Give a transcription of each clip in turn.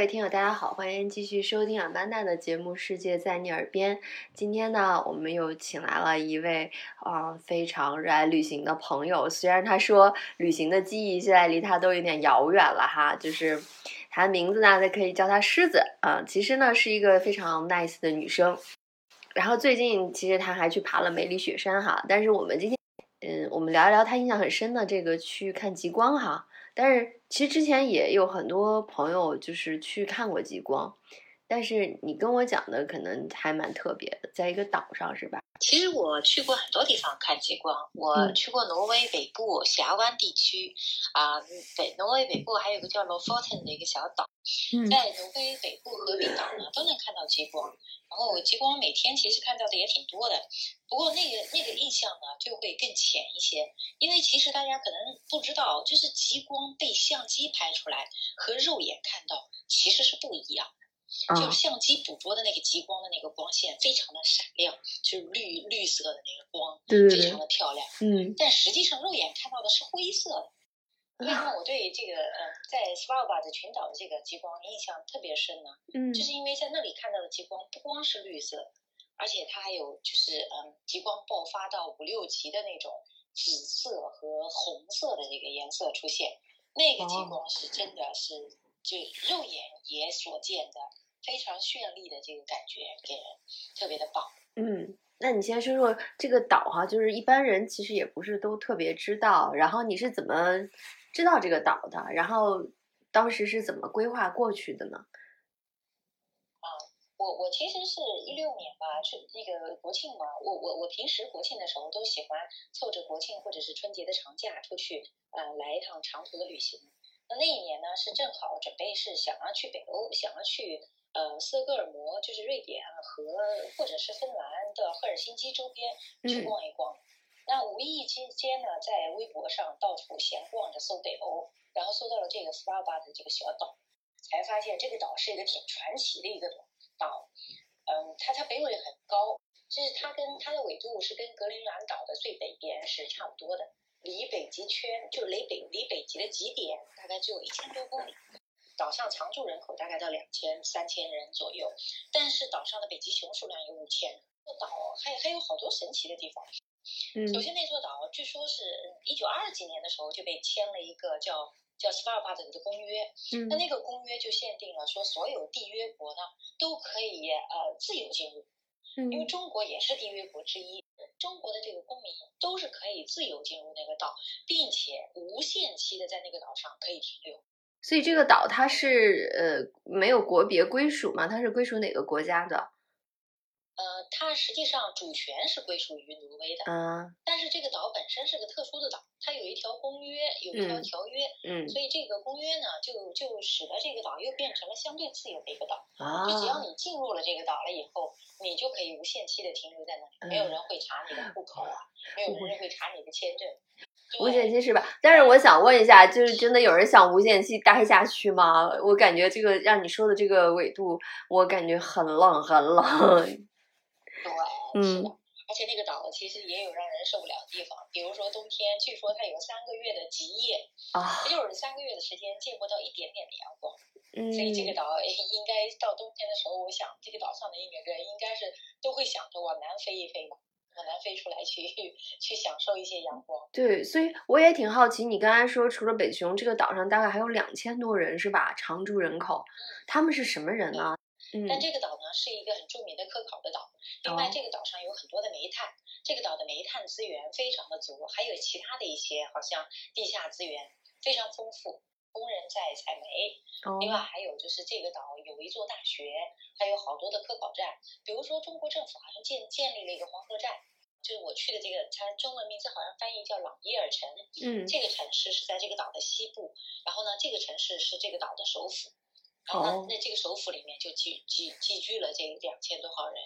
各位听友，大家好，欢迎继续收听阿曼达的节目《世界在你耳边》。今天呢，我们又请来了一位啊、非常热爱旅行的朋友。虽然他说旅行的记忆现在离他都有点遥远了哈，就是他的名字呢，可以叫他狮子啊、其实呢是一个非常 nice 的女生。然后最近其实他还去爬了梅里雪山哈，但是我们今天嗯，我们聊一聊他印象很深的这个去看极光哈。但是其实之前也有很多朋友就是去看过极光，但是你跟我讲的可能还蛮特别的，在一个岛上是吧？其实我去过很多地方看极光，我嗯去过挪威北部峡湾地区，啊、北挪威北部还有个叫 Lofoten 的一个小岛，嗯在挪威北部和冰岛呢都能看到极光，然后极光每天其实看到的也挺多的，不过那个那个印象呢就会更浅一些，因为其实大家可能不知道，就是极光被相机拍出来和肉眼看到其实是不一样的。就相机捕捉的那个极光的那个光线非常的闪亮，就是绿绿色的那个光，对对非常，的漂亮。嗯但实际上肉眼看到的是灰色的。为什么我对这个呃在斯瓦巴的群岛的这个极光印象特别深呢？嗯就是因为在那里看到的极光不光是绿色，而且它还有就是嗯极光爆发到五六级的那种紫色和红色的这个颜色出现，那个极哦光是真的是就肉眼也所见的非常绚丽的这个感觉，给人特别的棒。嗯。那你先说说这个岛哈，就是一般人其实也不是都特别知道，然后你是怎么知道这个岛的？然后当时是怎么规划过去的呢？我我其实是一六年吧，去那个国庆嘛，我我我平时国庆的时候都喜欢凑着国庆或者是春节的长假出去，呃，来一趟长途的旅行。那那一年呢，是正好准备是想要去北欧，想要去呃斯德哥尔摩，就是瑞典和或者是芬兰的赫尔辛基周边去嗯逛一逛。那无意之间呢，在微博上到处闲逛着搜北欧，然后搜到了这个斯瓦巴的这个小岛，才发现这个岛是一个挺传奇的一个岛。嗯，它它北纬很高，就是它跟它的纬度是跟格陵兰岛的最北边是差不多的，离北极圈就离北离北极的极点大概只有一千多公里。岛上常住人口大概到两千三千人左右，但是岛上的北极熊数量有五千。这岛还还有好多神奇的地方。嗯首先，那座岛据说是一九二几年的时候就被签了一个叫叫斯巴尔巴德的公约，嗯那那个公约就限定了说，所有缔约国呢都可以呃自由进入，因为嗯中国也是缔约国之一，中国的这个公民都是可以自由进入那个岛，并且无限期的在那个岛上可以停留。所以这个岛它是呃没有国别归属吗？它是归属哪个国家的？呃，它实际上主权是归属于挪威的，啊但是这个岛本身是个特殊的岛，它有一条公约，有一条嗯条约，嗯所以这个公约呢，就就使得这个岛又变成了相对自由的一个岛。啊就只要你进入了这个岛了以后，你就可以无限期的停留在那里，没有人会查你的户口啊，没有人会查你的签证。无限期是吧？但是我想问一下，就是真的有人想无限期待下去吗？我感觉这个让你说的这个纬度，我感觉很冷很冷。对，是嗯的。而且那个岛其实也有让人受不了的地方，比如说冬天，据说它有三个月的极夜，啊，就是三个月的时间见不到一点点的阳光。嗯所以这个岛应该到冬天的时候，我想这个岛上的一个人应该是都会想着往南飞一飞吧，往南飞出来去 去享受一些阳光。对，所以我也挺好奇，你刚才说除了北熊，这个岛上大概还有两千多人是吧？常住人口，他们是什么人呢？嗯。但这个岛呢是一个很著名的科考的岛，另外哦。这个岛上有很多的煤炭，这个岛的煤炭资源非常的足，还有其他的一些好像地下资源非常丰富，工人在采煤，哦。另外还有就是这个岛有一座大学，还有好多的科考站，比如说中国政府好像建建立了一个黄河站，就是我去的这个，它中文名字好像翻译叫朗伊尔城，嗯。这个城市是在这个岛的西部，然后呢，这个城市是这个岛的首府，那这个首府里面就聚聚集聚了这两千多号人，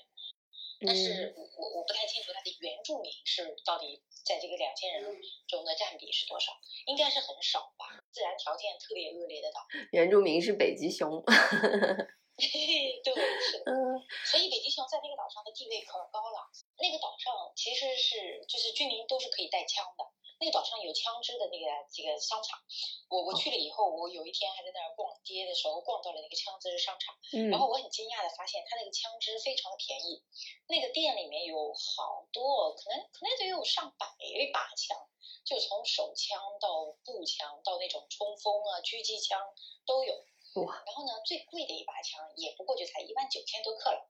但嗯是我我我不太清楚它的原住民是到底在这个两千人中的占比是多少，应该是很少吧，自然条件特别恶劣的岛。原住民是北极熊。对，是的。嗯所以北极熊在那个岛上的地位可高了。那个岛上其实是就是居民都是可以带枪的，那个岛上有枪支的那个这个商场，我我去了以后，我有一天还在那儿逛街的时候逛到了那个枪支商场，嗯然后我很惊讶的发现，它那个枪支非常的便宜，那个店里面有好多，可能可能得有上百把枪，就从手枪到步枪到那种冲锋啊、狙击枪都有。哇！然后呢，最贵的一把枪也不过就才一万九千多克了，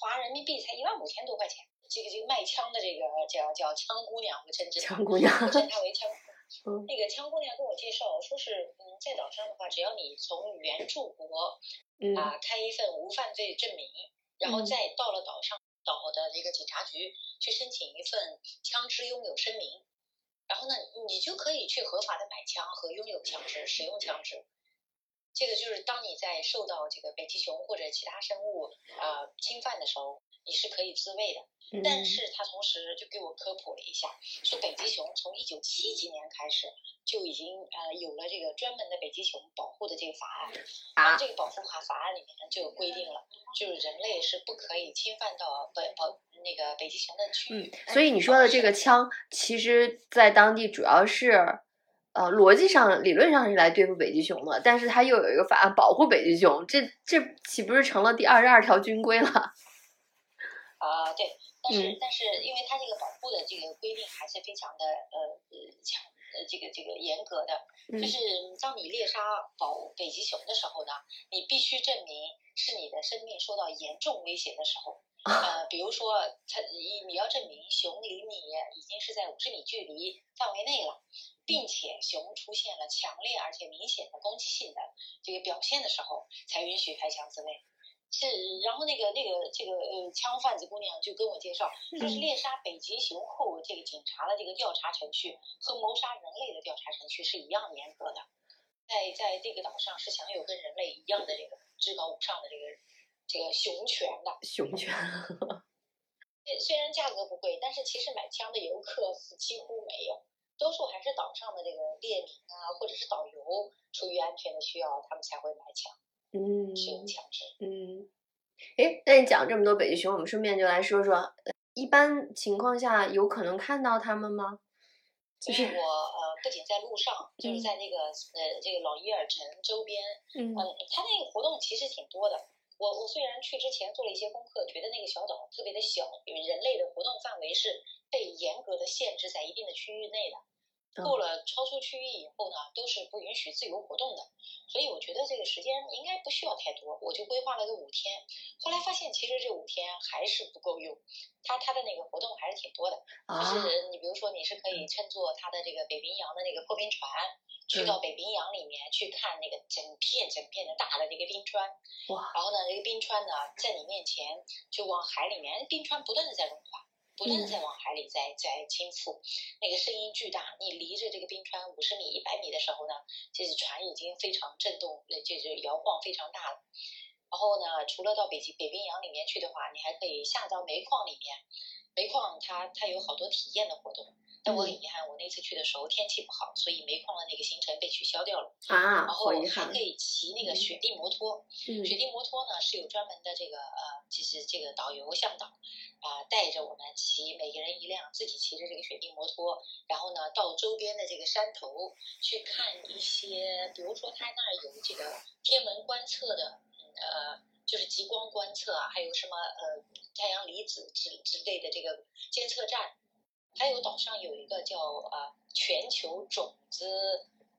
花人民币才一万五千多块钱。这个这个卖枪的这个叫叫枪姑娘，我称之她，强姑娘，我称她为枪姑娘。嗯那个枪姑娘跟我介绍说是，嗯，在岛上的话，只要你从原住国嗯啊、开一份无犯罪证明，然后嗯再到了岛上岛的这个警察局去申请一份枪支拥有声明，然后呢，你就可以去合法的买枪和拥有枪支、使用枪支。这个就是当你在受到这个北极熊或者其他生物呃侵犯的时候，你是可以自卫的。嗯但是他同时就给我科普了一下，说北极熊从一九七几年开始就已经呃有了这个专门的北极熊保护的这个法案，然啊后这个保护法法案里面呢就有规定了，就是人类是不可以侵犯到北保那个北极熊的区域。嗯，所以你说的这个枪，其实在当地主要是，呃，逻辑上、理论上是来对付北极熊的，但是它又有一个法案保护北极熊，这这岂不是成了第二十二条军规了？啊、对，但是、嗯但是因为它这个保护的这个规定还是非常的呃呃强呃这个这个严格的，嗯就是当你猎杀保北极熊的时候呢，你必须证明是你的生命受到严重威胁的时候。呃，比如说，它你你要证明熊离你已经是在五十米距离范围内了，并且熊出现了强烈而且明显的攻击性的这个表现的时候，才允许开枪自卫。是，然后那个那个这个呃枪贩子姑娘就跟我介绍，说是嗯。猎杀北极熊后，这个警察的这个调查程序和谋杀人类的调查程序是一样严格的，在在这个岛上是享有跟人类一样的这个至高无上的这个这个熊权的。熊权，虽虽然价格不贵，但是其实买枪的游客是几乎没有，多数还是岛上的这个猎民啊，或者是导游出于安全的需要，他们才会买枪嗯使用枪支。嗯，诶，那你讲这么多北极熊，我们顺便就来说说，呃一般情况下有可能看到它们吗？就是我呃不仅在路上，就是嗯在那个呃这个老伊尔城周边，嗯嗯，它那个活动其实挺多的。我我虽然去之前做了一些功课，觉得那个小岛特别的小，因为人类的活动范围是被严格的限制在一定的区域内的。过了超出区域以后呢，都是不允许自由活动的。所以我觉得这个时间应该不需要太多，我就规划了个五天。后来发现其实这五天还是不够用，它它的那个活动还是挺多的。就啊，是你比如说，你是可以乘坐它的这个北冰洋的那个破冰船，去到北冰洋里面去看那个整片整片的大的这个冰川。哇，然后呢，这个冰川呢在你面前就往海里面，冰川不断的在融化，不断的在往海里在在倾覆，那个声音巨大。你离着这个冰川五十米、一百米的时候呢，就是船已经非常震动，那就是摇晃非常大了。然后呢，除了到北极北冰洋里面去的话，你还可以下到煤矿里面。煤矿它它有好多体验的活动，但我很遗憾，我那次去的时候天气不好，所以煤矿的那个行程被取消掉了。啊，然后还可，以骑那个雪地摩托，嗯。雪地摩托呢是有专门的这个呃，就是这个导游向导啊、带着我们骑，每个人一辆，自己骑着这个雪地摩托，然后呢到周边的这个山头去看一些，比如说他那儿有这个天文观测的，嗯呃，就是极光观测啊，还有什么呃太阳离子之之类的这个监测站，还有岛上有一个叫呃全球种子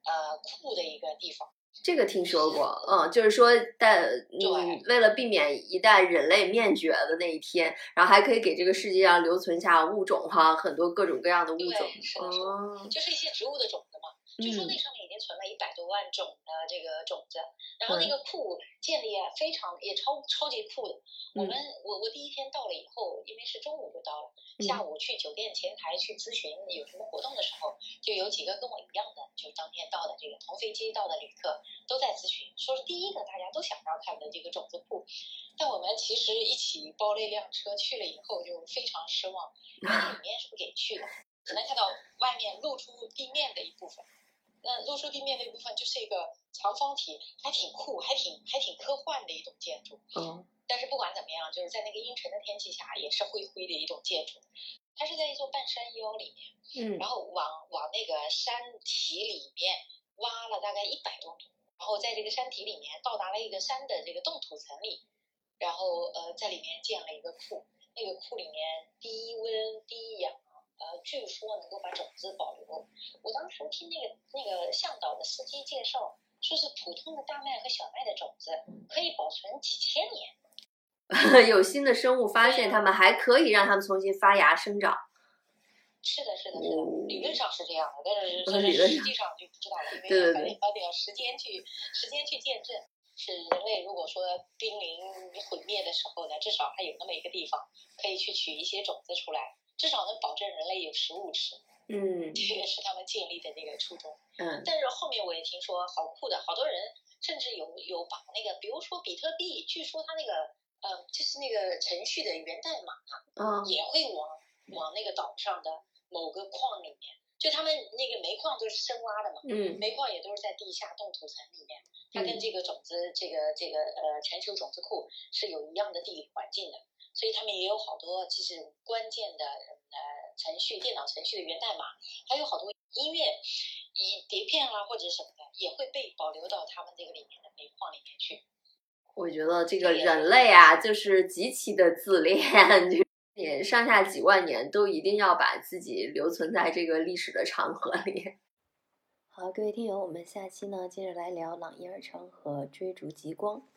呃库的一个地方。这个听说过，嗯，就是说，但嗯，为了避免一旦人类灭绝的那一天，然后还可以给这个世界上留存下物种哈，很多各种各样的物种哦，就是一些植物的种子嘛。据说嗯那上面存了一百多万种的这个种子，然后那嗯个库建立也非常也超超级酷的。我嗯们我我第一天到了以后，因为是中午就到了，下午去酒店前台去咨询有什么活动的时候，就有几个跟我一样的，就是当天到的这个同飞机到的旅客都在咨询，说是第一个大家都想要看的这个种子库，但我们其实一起包了一辆车去了以后就非常失望，因为里面是不给去的，只能看到外面露出地面的一部分。那露出地面的一部分就是一个长方体，还挺酷，还挺还挺科幻的一种建筑。嗯，但是不管怎么样，就是在那个阴沉的天气下，也是灰灰的一种建筑。它是在一座半山腰里面，嗯，然后往往那个山体里面挖了大概一百多米，然后在这个山体里面到达了一个山的这个冻土层里，然后呃在里面建了一个库，那个库里面低温低氧，呃据说能够把种子保留。我当时听那个那个向导的司机介绍，说是普通的大麦和小麦的种子可以保存几千年。有新的生物发现，它们还可以让它们重新发芽生长。是的，是的，是的，理论上是这样的，但是 实际上就不知道了，因为还得要时间去时间去见证。是人类如果说濒临毁灭的时候呢，至少还有那么一个地方可以去取一些种子出来，至少能保证人类有食物吃。嗯。这个是他们建立的那个初衷。嗯。但是后面我也听说，好酷的，好多人甚至有有把那个，比如说比特币，据说它那个呃，就是那个程序的源代码嗯。也会往往那个岛上的某个矿里面，就他们那个煤矿都是深挖的嘛，嗯。煤矿也都是在地下冻土层里面，它跟这个种子这个这个呃全球种子库是有一样的地理环境的，所以他们也有好多其实关键的呃程序电脑程序的源代码，还有好多音乐、以碟片啊或者什么的也会被保留到他们这个里面的煤矿里面去。我觉得这个人类啊，就是极其的自恋，就也上下几万年都一定要把自己留存在这个历史的长河里。好，各位听友，我们下期呢接着来聊朗伊尔城和追逐极光。